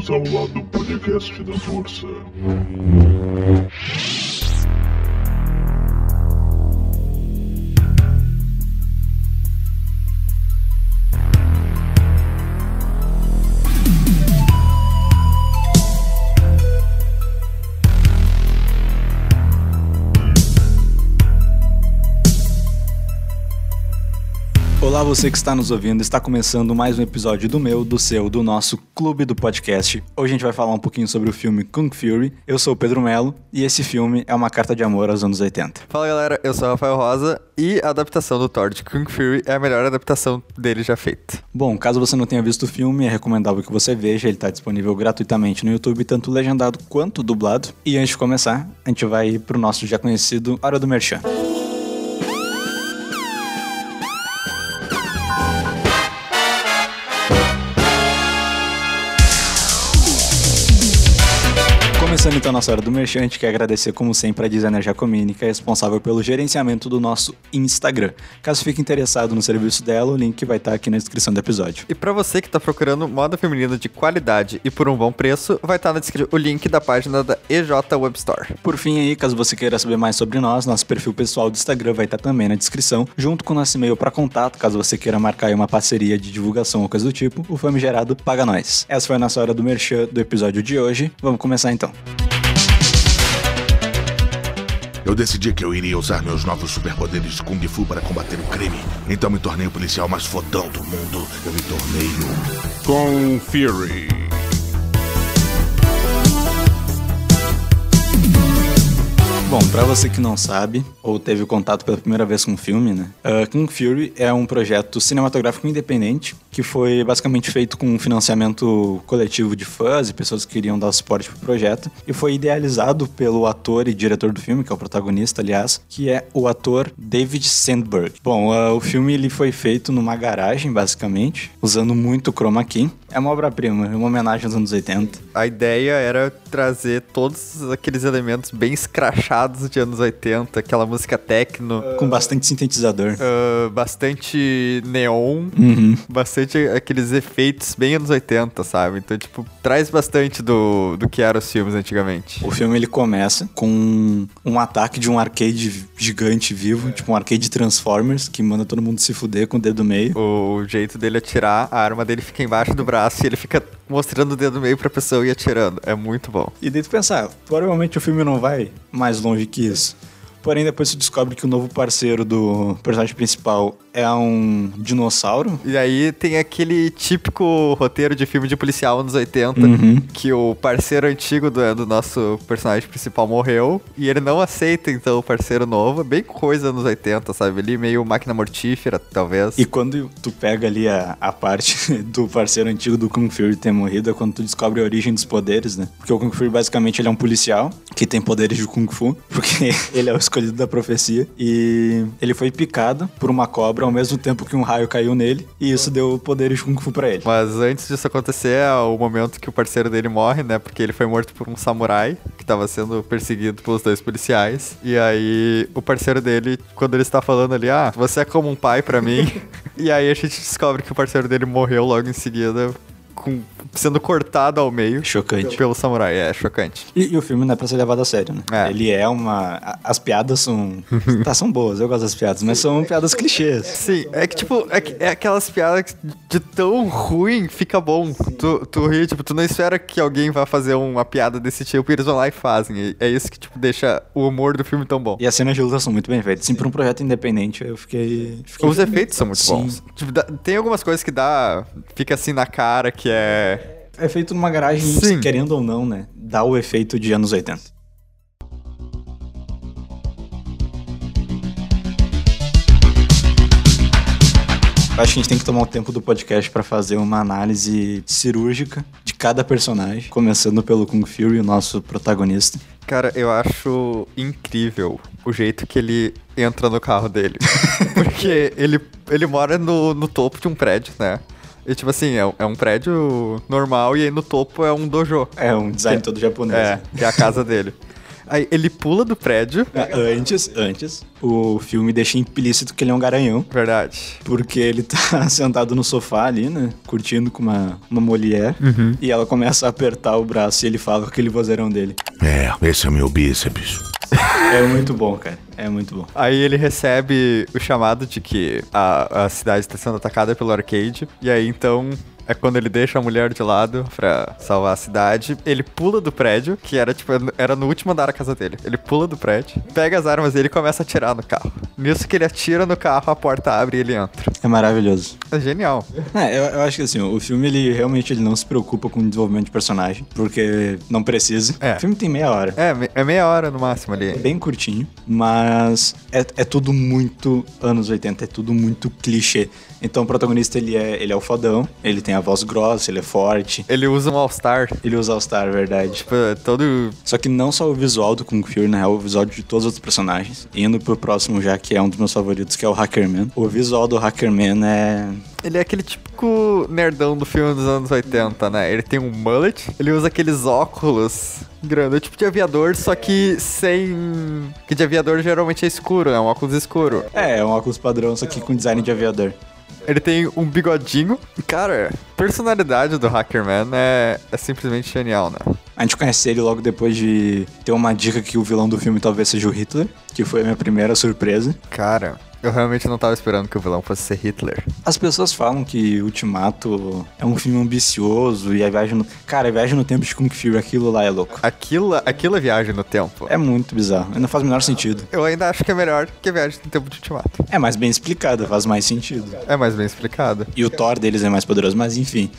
Bem-vindos ao lado podcast da Força. Você que está nos ouvindo. Está começando mais um episódio do meu, do seu, do nosso clube do podcast. Hoje a gente vai falar um pouquinho sobre o filme Kung Fury. Eu sou o Pedro Melo e esse filme é uma carta de amor aos anos 80. Fala galera, eu sou o Rafael Rosa e a adaptação do Thor de Kung Fury é a melhor adaptação dele já feita. Bom, caso você não tenha visto o filme, é recomendável que você veja. Ele está disponível gratuitamente no YouTube, tanto legendado quanto dublado. E antes de começar, a gente vai para o nosso já conhecido Hora do Merchan. Começando então a nossa hora do merchante, quer agradecer como sempre a Designer Jacomini, que é responsável pelo gerenciamento do nosso Instagram. Caso fique interessado no serviço dela, o link vai estar aqui na descrição do episódio. E pra você que tá procurando moda feminina de qualidade e por um bom preço, vai estar na descrição o link da página da EJ Web Store. Por fim aí, caso você queira saber mais sobre nós, nosso perfil pessoal do Instagram vai estar também na descrição, junto com o nosso e-mail para contato, caso você queira marcar aí uma parceria de divulgação ou coisa do tipo, o famigerado Paga Nós. Essa foi a nossa hora do merchan do episódio de hoje. Vamos começar então. Eu decidi que eu iria usar meus novos superpoderes de Kung Fu para combater o crime. Então me tornei o policial mais fodão do mundo. Eu me tornei um. Kung Fury. Pra você que não sabe, ou teve contato pela primeira vez com o filme, né? Uh, Kung Fury é um projeto cinematográfico independente que foi basicamente feito com um financiamento coletivo de fãs e pessoas que queriam dar suporte pro projeto. E foi idealizado pelo ator e diretor do filme, que é o protagonista, aliás, que é o ator David Sandberg. Bom, uh, o filme ele foi feito numa garagem, basicamente, usando muito chroma key. É uma obra-prima, é uma homenagem aos anos 80. A ideia era trazer todos aqueles elementos bem escrachados de anos 80, aquela música techno, Com bastante sintetizador. ah, bastante neon, Uhum. bastante aqueles efeitos bem anos 80, sabe? Então, tipo, traz bastante do, do que eram os filmes antigamente. O filme ele começa com um ataque de um arcade gigante vivo, tipo um arcade Transformers, que manda todo mundo se fuder com o dedo meio. O jeito dele atirar, a arma dele fica embaixo do braço e ele fica mostrando o dedo meio pra pessoa e atirando. É muito bom. E daí tu pensar, provavelmente o filme não vai mais longe que isso. Porém, depois se descobre que o novo parceiro do personagem principal é um dinossauro. E aí tem aquele típico roteiro de filme de policial anos 80, Uhum. que o parceiro antigo do, do nosso personagem principal morreu, e ele não aceita, então, o parceiro novo. Bem coisa anos 80, sabe? Ali meio máquina mortífera, talvez. E quando tu pega ali a, a parte do parceiro antigo do Kung Fury ter morrido, é quando tu descobre a origem dos poderes, né? Porque o Kung Fury basicamente ele é um policial que tem poderes de Kung Fu, porque ele é o escolhido da profecia. E ele foi picado por uma cobra ao mesmo tempo que um raio caiu nele, e isso deu poderes de Kung Fu pra ele. Mas antes disso acontecer, é o momento que o parceiro dele morre, né? Porque ele foi morto por um samurai que tava sendo perseguido pelos dois policiais. E aí, o parceiro dele, quando ele está falando ali, ah, você é como um pai pra mim. e aí a gente descobre que o parceiro dele morreu logo em seguida, com, sendo cortado ao meio Chocante. pelo samurai. É chocante. E, e o filme não é pra ser levado a sério, né? É. Ele é uma. As piadas são. tá, são boas, eu gosto das piadas, mas são piadas clichês. Sim, é que tipo, é, que- é aquelas piadas que de tão ruim fica bom. Tu, tu ri, tipo, tu não espera que alguém vá fazer uma piada desse tipo e eles vão lá e fazem. E é isso que, tipo, deixa o humor do filme tão bom. E as cenas de luta são muito bem feitas. Sim, pra um projeto independente, eu fiquei. fiquei Os efeitos são muito Sim. bons. Tipo, dá- tem algumas coisas que dá. Fica assim na cara que é. É feito numa garagem, Sim. querendo ou não, né? Dá o efeito de anos 80. Acho que a gente tem que tomar o tempo do podcast pra fazer uma análise cirúrgica de cada personagem, começando pelo Kung Fury, o nosso protagonista. Cara, eu acho incrível o jeito que ele entra no carro dele. Porque ele, ele mora no, no topo de um prédio, né? E tipo assim, é, é um prédio normal e aí no topo é um dojo. É um design todo japonês. É, que é a casa dele. Aí ele pula do prédio. Antes, antes, o filme deixa implícito que ele é um garanhão. Verdade. Porque ele tá sentado no sofá ali, né? Curtindo com uma, uma mulher. E ela começa a apertar o braço e ele fala com aquele vozeirão dele. É, esse é meu bíceps. É muito bom, cara. É muito bom. Aí ele recebe o chamado de que a, a cidade está sendo atacada pelo arcade. E aí então é quando ele deixa a mulher de lado pra salvar a cidade. Ele pula do prédio, que era tipo, era no último andar da casa dele. Ele pula do prédio, pega as armas dele e começa a atirar no carro. Nisso que ele atira no carro, a porta abre e ele entra. É maravilhoso. É genial. É, eu, eu acho que assim, o filme ele realmente ele não se preocupa com o desenvolvimento de personagem, porque não precisa. É. O filme tem meia hora. É, é meia hora no máximo ali. bem curtinho, mas é, é tudo muito anos 80, é tudo muito clichê. Então o protagonista ele é, ele é o fodão, ele tem a voz grossa, ele é forte, Ele usa um All-Star. ele usa All-Star, verdade. Tipo, todo. Só que não só o visual do Kung Fury, né? É o visual de todos os outros personagens. Indo pro próximo já, que é um dos meus favoritos, que é o Hackerman. O visual do Hackerman é... Ele é aquele típico nerdão do filme dos anos 80, né? Ele tem um mullet, ele usa aqueles óculos grandes, tipo de aviador, só que sem. Que de aviador geralmente é escuro, é um óculos escuro. É, é um óculos padrão, só que com design de aviador. Ele tem um bigodinho. Cara, a personalidade do Hackerman é, é simplesmente genial, né? A gente conhece ele logo depois de ter uma dica que o vilão do filme talvez seja o Hitler, que foi a minha primeira surpresa. Cara, eu realmente não tava esperando que o vilão fosse ser Hitler. As pessoas falam que Ultimato é um filme ambicioso e a viagem no... Cara, a viagem no tempo de Kung Fury, aquilo lá é louco. Aquilo, aquilo é viagem no tempo. É muito bizarro, não faz o menor sentido. Eu ainda acho que é melhor que a viagem no tempo de Ultimato. É mais bem explicado, faz mais sentido. É mais bem explicado. E o Thor deles é mais poderoso, mas enfim.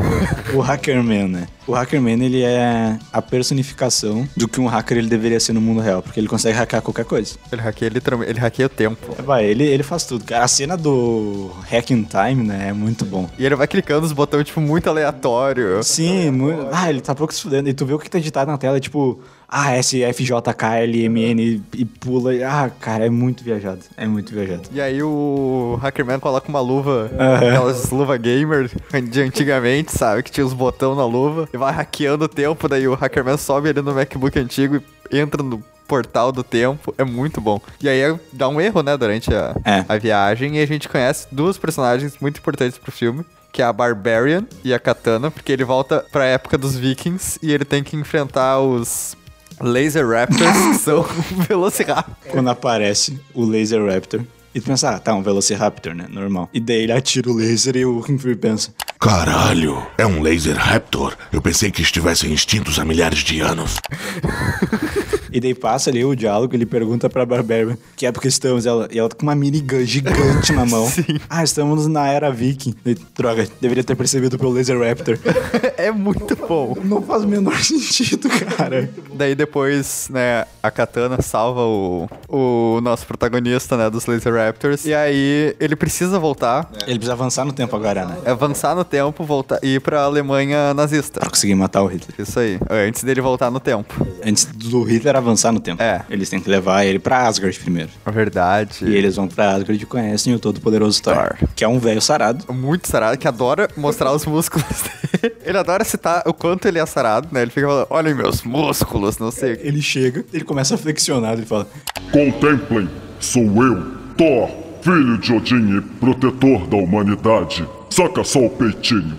o Hackerman, né? O Hackerman, ele é a personificação do que um hacker ele deveria ser no mundo real, porque ele consegue hackear qualquer coisa. Ele hackeia literalmente, ele hackeia o tempo. Vai, ele, ele faz tudo, cara. A cena do Hack in Time, né, é muito bom. E ele vai clicando nos botões, tipo, muito aleatório. Sim, muito... Ah, ele tá pouco se fudendo. E tu vê o que tá editado na tela, tipo... Ah, SFJKLMN e pula. Ah, cara, é muito viajado. É muito viajado. E aí o Hackerman coloca uma luva, Aham. aquelas luva gamer de antigamente, sabe? Que tinha os botões na luva. E vai hackeando o tempo, daí o Hackerman sobe ali no MacBook antigo e entra no portal do tempo. É muito bom. E aí dá um erro, né, durante a, É. a viagem. E a gente conhece duas personagens muito importantes pro filme. Que é a Barbarian e a Katana, porque ele volta pra época dos Vikings e ele tem que enfrentar os Laser Raptors, que são Velociraptor. Quando aparece o Laser Raptor. E tu pensa, ah, tá, um Velociraptor, né? Normal. E daí ele atira o laser e o Fury pensa... Caralho, é um laser raptor. Eu pensei que estivessem extintos há milhares de anos. E daí passa ali o diálogo, ele pergunta pra Barbarian que época estamos, ela, e ela tá com uma minigun gigante na mão. Sim. Ah, estamos na era viking. E, droga, deveria ter percebido pelo Laser Raptor. é muito bom. Não faz o menor sentido, cara. Daí depois, né, a Katana salva o, o nosso protagonista, né, dos Laser Raptors. E aí ele precisa voltar, Ele precisa avançar no tempo agora, né? avançar no tempo, voltar e ir pra Alemanha nazista. Pra conseguir matar o Hitler. Isso aí, antes dele voltar no tempo. Antes do Hitler avançar no tempo. É. Eles têm que levar ele pra Asgard primeiro. É verdade. E eles vão pra Asgard e conhecem o todo-poderoso Thor, Thor. Que é um velho sarado. Muito sarado, que adora mostrar os músculos dele. Ele adora citar o quanto ele é sarado, né? Ele fica falando, olhem meus músculos, não sei. Ele chega, ele começa a flexionar, ele fala... Contemplem, sou eu, Thor, filho de Odin e protetor da humanidade. Saca só o peitinho.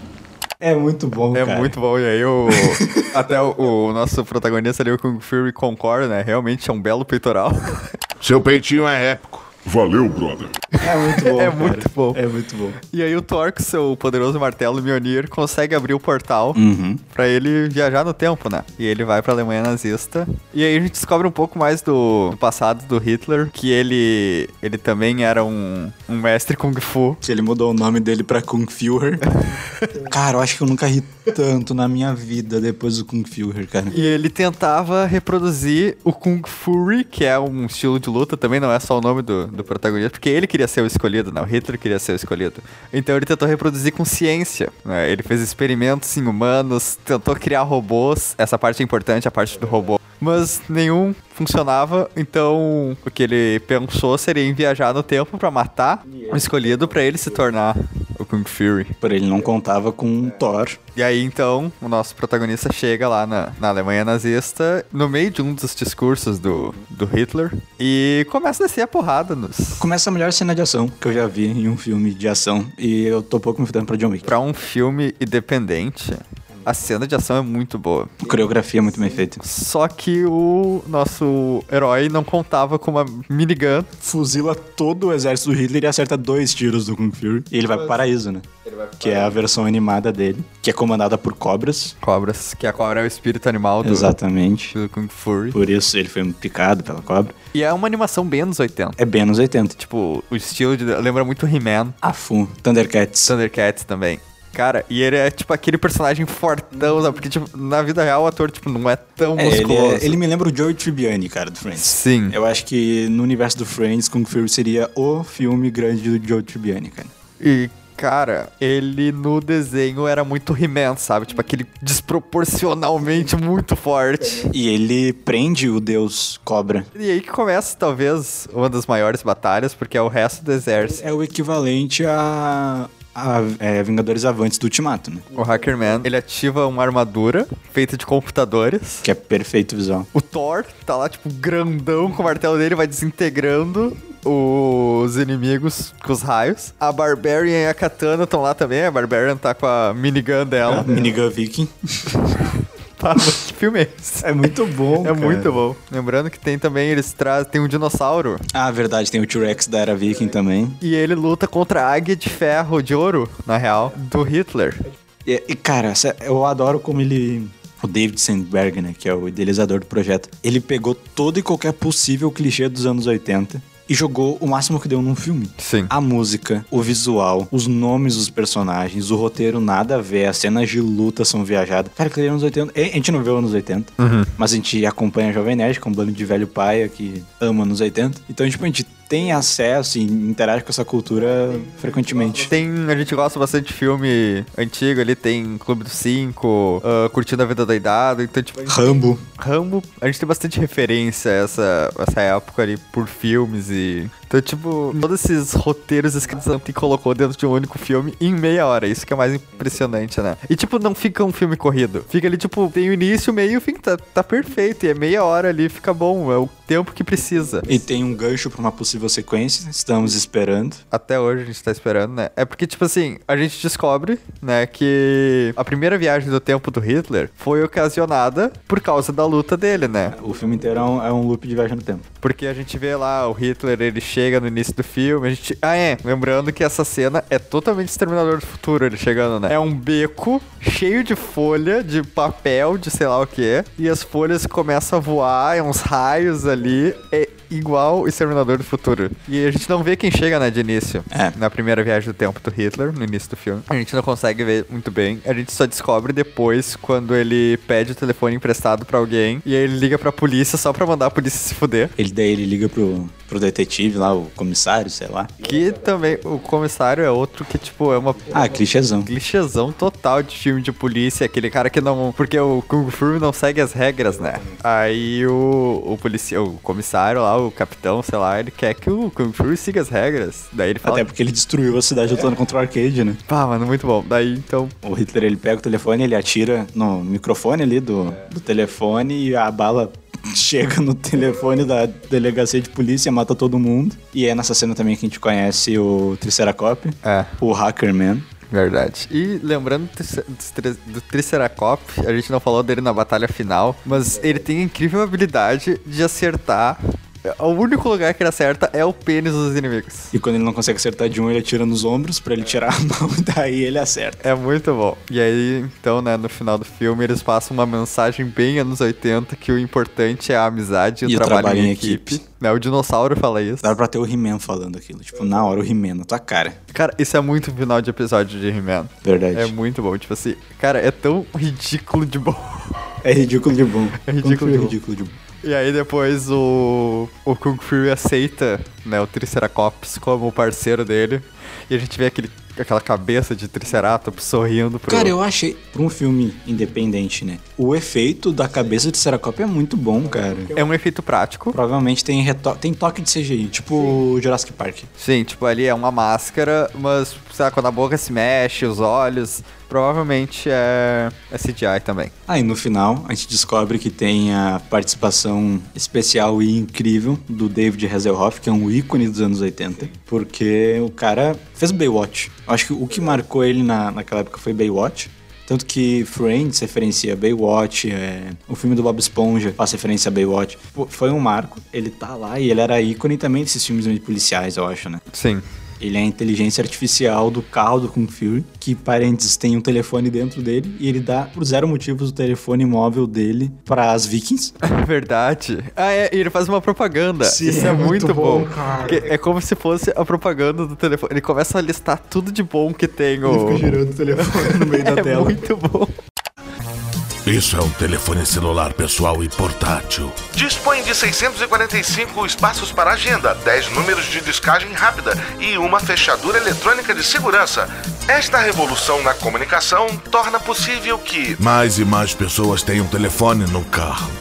É muito bom, É cara. muito bom, e aí o, até o, o nosso protagonista ali, o Kung Fury, concorda, né? Realmente é um belo peitoral. Seu peitinho é épico. Valeu, brother. É muito bom, É cara. muito bom. É muito bom. E aí o Thor, com seu poderoso martelo Mjolnir, consegue abrir o portal Uhum. pra ele viajar no tempo, né? E ele vai pra Alemanha nazista. E aí a gente descobre um pouco mais do passado do Hitler, que ele ele também era um, um mestre Kung Fu. Que ele mudou o nome dele pra Kung Führer. cara, eu acho que eu nunca ri tanto na minha vida depois do Kung Führer, cara. E ele tentava reproduzir o Kung Fury, que é um estilo de luta, também não é só o nome do, do protagonista, porque ele queria ser o escolhido, né? O Hitler queria ser o escolhido. Então ele tentou reproduzir com ciência, né? Ele fez experimentos em humanos, tentou criar robôs, essa parte é importante, a parte do robô. Mas nenhum funcionava, então o que ele pensou seria em viajar no tempo pra matar o escolhido pra ele se tornar o Kung Fury. Por ele não contava com Thor. E aí, então, o nosso protagonista chega lá na, na Alemanha nazista, no meio de um dos discursos do, do Hitler, e começa a descer a porrada nos... Começa a melhor cena de ação que eu já vi em um filme de ação. E eu tô pouco me fudendo pra John Wick. Pra um filme independente, a cena de ação é muito boa. A coreografia é muito bem feita. Só que o nosso herói não contava com uma minigun. Fuzila todo o exército do Hitler e acerta dois tiros do Kung Fury. E ele vai pro paraíso, né? Que é a versão animada dele, que é comandada por cobras. Cobras, que a cobra é o espírito animal do, Exatamente. do Kung Fury. Por isso ele foi picado pela cobra. E é uma animação bem anos 80. É bem nos 80. Tipo, o estilo de, lembra muito He-Man, Afu, Thundercats. Thundercats também. Cara, e ele é tipo aquele personagem fortão, sabe? Porque, tipo, na vida real o ator, tipo, não é tão É, ele, musculoso. é- ele me lembra o Joey Tribbiani, cara, do Friends. Sim. Eu acho que no universo do Friends, Kung Fury seria o filme grande do Joey Tribbiani, cara. E, cara, ele no desenho era muito He-Man, sabe? Tipo, aquele desproporcionalmente muito forte. E ele prende o deus cobra. E aí que começa, talvez, uma das maiores batalhas, porque é o resto do exército. É o equivalente a, a é, Vingadores Avantes do Ultimato, né? O Hackerman, ele ativa uma armadura feita de computadores. Que é perfeito visual. O Thor tá lá, tipo, grandão com o martelo dele, vai desintegrando os inimigos com os raios. A Barbarian e a Katana estão lá também. A Barbarian tá com a minigun dela. Minigun Viking. Tá, que filme é esse? É muito bom, É muito bom. Lembrando que tem também, eles trazem, tem um dinossauro. Ah, verdade, tem o T-Rex da Era Viking também. E ele luta contra a águia de ferro, de ouro, na real, do Hitler. E, e, cara, eu adoro como ele. O David Sandberg, né, que é o idealizador do projeto, ele pegou todo e qualquer possível clichê dos anos 80 e jogou o máximo que deu num filme. Sim. A música, o visual, os nomes dos personagens, o roteiro nada a ver, as cenas de luta são viajadas. Cara, aquele é anos 80. A gente não vê os anos 80, mas a gente acompanha a Jovem Nerd, que é um bando de velho paia que ama anos 80. Então, tipo, a gente tem acesso e interage com essa cultura frequentemente. Tem, a gente gosta bastante de filme antigo ali, tem Clube dos Cinco, ah, Curtindo a Vida Doidado, então tipo... Rambo. Rambo, a gente tem bastante referência a essa, essa época ali por filmes e... Então, tipo, todos esses roteiros escritos e colocou dentro de um único filme em meia hora. Isso que é mais impressionante, né? E, tipo, não fica um filme corrido. Fica ali, tipo, tem o início, o meio e o fim. Tá, tá perfeito. E é meia hora ali, fica bom. É o tempo que precisa. E tem um gancho pra uma possível sequência, estamos esperando. Até hoje a gente tá esperando, né? É porque, tipo assim, a gente descobre, né, que a primeira viagem do tempo do Hitler foi ocasionada por causa da luta dele, né? O filme inteiro é um, é um loop de viagem no tempo. Porque a gente vê lá o Hitler, ele chega no início do filme, a gente... Ah, é, lembrando que essa cena é totalmente Exterminador do Futuro, ele chegando, né? É um beco cheio de folha, de papel, de sei lá o que, e as folhas começam a voar, é uns raios ali, é igual o Exterminador do Futuro. E a gente não vê quem chega, né, de início. É. Na primeira viagem do tempo do Hitler, no início do filme. A gente não consegue ver muito bem. A gente só descobre depois, quando ele pede o telefone emprestado pra alguém, e aí ele liga pra polícia só pra mandar a polícia se fuder. Ele daí ele liga pro, pro detetive lá, o comissário, sei lá. Que também, o comissário é outro que, tipo, é uma Ah, clichêzão. clichêzão total de filme de polícia, aquele cara que não. Porque o Kung Fu não segue as regras, né? Aí o, o policial, o comissário lá, o capitão, sei lá, ele quer que o Kung Fu siga as regras. Daí ele fala. Até porque ele destruiu a cidade lutando contra o arcade, né? Pá, mano, muito bom. Daí então. O Hitler ele pega o telefone, ele atira no microfone ali do, do telefone e a bala chega no telefone da delegacia de polícia, mata todo mundo. E é nessa cena também que a gente conhece o Triceracop, É. o Hackerman. Verdade. E lembrando do Triceracop, a gente não falou dele na batalha final, mas ele tem a incrível habilidade de acertar. O único lugar que ele acerta é o pênis dos inimigos. E quando ele não consegue acertar de um, ele atira nos ombros pra ele tirar a mão e daí ele acerta. É muito bom. E aí, então, né, no final do filme, eles passam uma mensagem bem anos 80 que o importante é a amizade e, o trabalho, em equipe. Né, o dinossauro fala isso. Dá pra ter o He-Man falando aquilo. Tipo, na hora o He-Man na tua cara. Cara, isso é muito final de episódio de He-Man. Verdade. É muito bom. Tipo assim, cara, é tão ridículo de bom. É ridículo de bom. É ridículo de bom. ridículo de bom. E aí depois o, o Kung Fury aceita, né, o Triceratops como parceiro dele. E a gente vê aquele, aquela cabeça de Triceratops sorrindo pro... Cara, eu achei, pra um filme independente, né? O efeito da cabeça de Seracop é muito bom, cara. É um efeito prático. Provavelmente tem, reto... tem toque de CGI, tipo Jurassic Park. Sim, tipo, ali é uma máscara, mas, sei lá, quando a boca se mexe, os olhos, provavelmente é, é CGI também. Aí no final a gente descobre que tem a participação especial e incrível do David Hasselhoff, que é um ícone dos anos 80, porque o cara fez Baywatch. Eu acho que o que marcou ele na, naquela época foi Baywatch. Tanto que Friends referencia Baywatch, é, o filme do Bob Esponja faz referência a Baywatch. Foi um marco, ele tá lá e ele era ícone também desses filmes meio policiais, eu acho, né? Sim. Ele é a inteligência artificial do carro do Kung Fury, que parênteses tem um telefone dentro dele e ele dá por zero motivos o telefone móvel dele para as Vikings. É verdade. Ah, é, e ele faz uma propaganda. Sim, Isso é, é muito, muito bom. bom, é como se fosse a propaganda do telefone. Ele começa a listar tudo de bom que tem o. girando o telefone no meio da é tela. muito bom. Isso é um telefone celular pessoal e portátil. Dispõe de 645 espaços para agenda, 10 números de descagem rápida e uma fechadura eletrônica de segurança. Esta revolução na comunicação torna possível que Mais e mais pessoas um telefone no carro.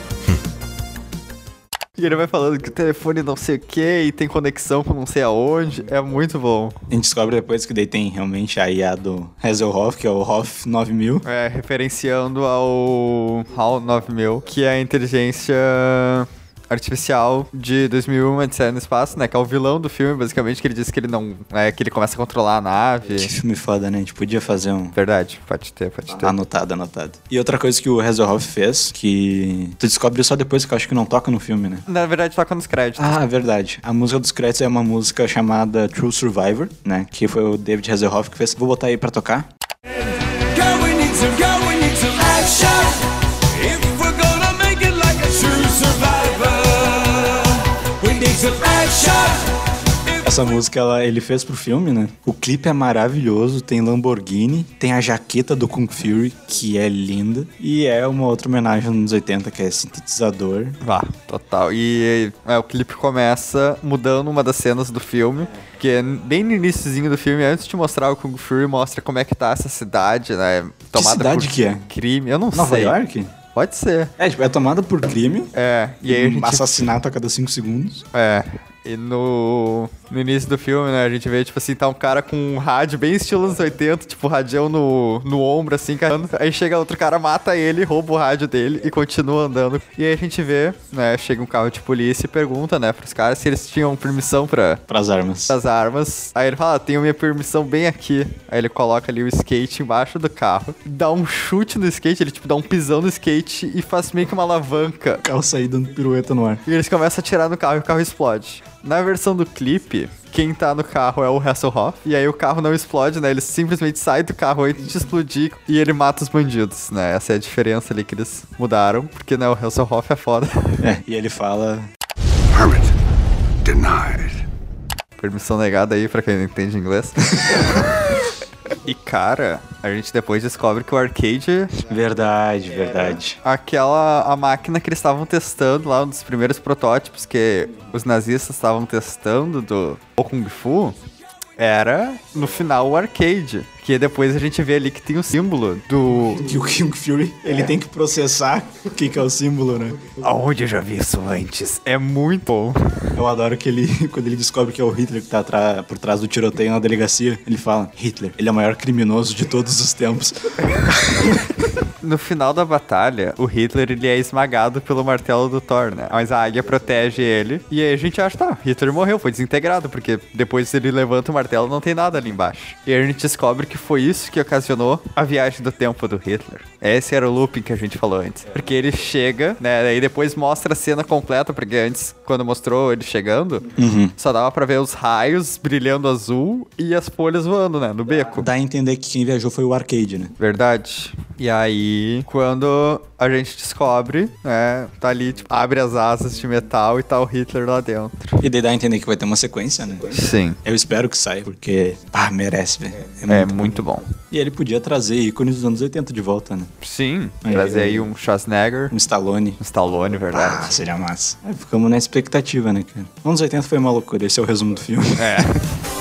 E ele vai falando que o telefone não sei o que e tem conexão com não sei aonde. É muito bom. A gente descobre depois que daí tem realmente a IA do Hasselhoff, que é o Hoff 9000. É, referenciando ao HAL 9000, que é a inteligência artificial de 2001, Odisseia no Espaço, né? Que é o vilão do filme, basicamente, que ele disse que ele não... É, que ele começa a controlar a nave. Que filme foda, né? A gente podia fazer um... Verdade, pode ter, pode ter. Anotado, anotado. E outra coisa que o Hasselhoff fez, que tu descobre só depois que eu acho que não toca no filme, né? Na verdade, toca nos créditos. Ah, verdade. A música dos créditos é uma música chamada True Survivor, né? Que foi o David Hasselhoff que fez. Vou botar aí pra tocar. Essa música ela, ele fez pro filme, né? O clipe é maravilhoso, tem Lamborghini, tem a jaqueta do Kung Fury, que é linda, e é uma outra homenagem nos anos 80, que é sintetizador. Vá, total. E é, o clipe começa mudando uma das cenas do filme, que é bem no iníciozinho do filme, antes de mostrar o Kung Fury, mostra como é que tá essa cidade, né? Tomada cidade por que é? crime. Eu não Nova sei. York? Pode ser. É, tipo, é tomada por crime, É, e aí a gente assassinato a cada 5 segundos. É. E no, no início do filme, né, a gente vê, tipo assim, tá um cara com um rádio bem estilo anos 80, tipo, radião no, no ombro, assim, carregando. Aí chega outro cara, mata ele, rouba o rádio dele e continua andando. E aí a gente vê, né, chega um carro de polícia e pergunta, né, pros caras se eles tinham permissão pra, Pras armas. as armas. Aí ele fala, ah, tenho minha permissão bem aqui. Aí ele coloca ali o skate embaixo do carro, dá um chute no skate, ele tipo dá um pisão no skate e faz meio que uma alavanca. O carro sair dando pirueta no ar. E eles começam a atirar no carro e o carro explode. Na versão do clipe, quem tá no carro é o Hasselhoff. E aí o carro não explode, né? Ele simplesmente sai do carro antes de explodir e ele mata os bandidos, né? Essa é a diferença ali que eles mudaram, porque, né, o Hasselhoff é foda. É, e ele fala. Permit denied. Permissão negada aí pra quem não entende inglês. e, cara, a gente depois descobre que o arcade Verdade, verdade. aquela a máquina que eles estavam testando lá, um dos primeiros protótipos que os nazistas estavam testando do Kung Fu, era no final o arcade. Que depois a gente vê ali que tem o símbolo do. Que o King Fury, ele tem que processar o que, que é o símbolo, né? Aonde eu já vi isso antes? É muito bom. Eu adoro que ele, quando ele descobre que é o Hitler que tá por trás do tiroteio na delegacia, ele fala: Hitler, ele é o maior criminoso de todos os tempos. No final da batalha, o Hitler ele é esmagado pelo martelo do Thor, né? Mas a águia protege ele. E aí a gente acha, tá, Hitler morreu, foi desintegrado, porque depois ele levanta o martelo não tem nada ali embaixo. E aí a gente descobre que foi isso que ocasionou a viagem do tempo do Hitler. Esse era o looping que a gente falou antes. Porque ele chega, né? Daí depois mostra a cena completa, porque antes, quando mostrou ele chegando, só dava pra ver os raios brilhando azul e as folhas voando, né? No beco. Dá a entender que quem viajou foi o arcade, né? Verdade. E aí, quando a gente descobre, né, tá ali, tipo, abre as asas de metal e tá o Hitler lá dentro. E daí dá a entender que vai ter uma sequência, né? Sim. Eu espero que saia, porque, ah, merece, velho. É muito bom. E ele podia trazer ícones dos anos 80 de volta, né? Sim. Aí, Trazer aí. aí um Schwarzenegger, Um Stallone. um Stallone, Ah, verdade. seria massa. Aí ficamos na expectativa, né, cara? Anos 80 foi uma loucura, esse é o resumo do filme. É.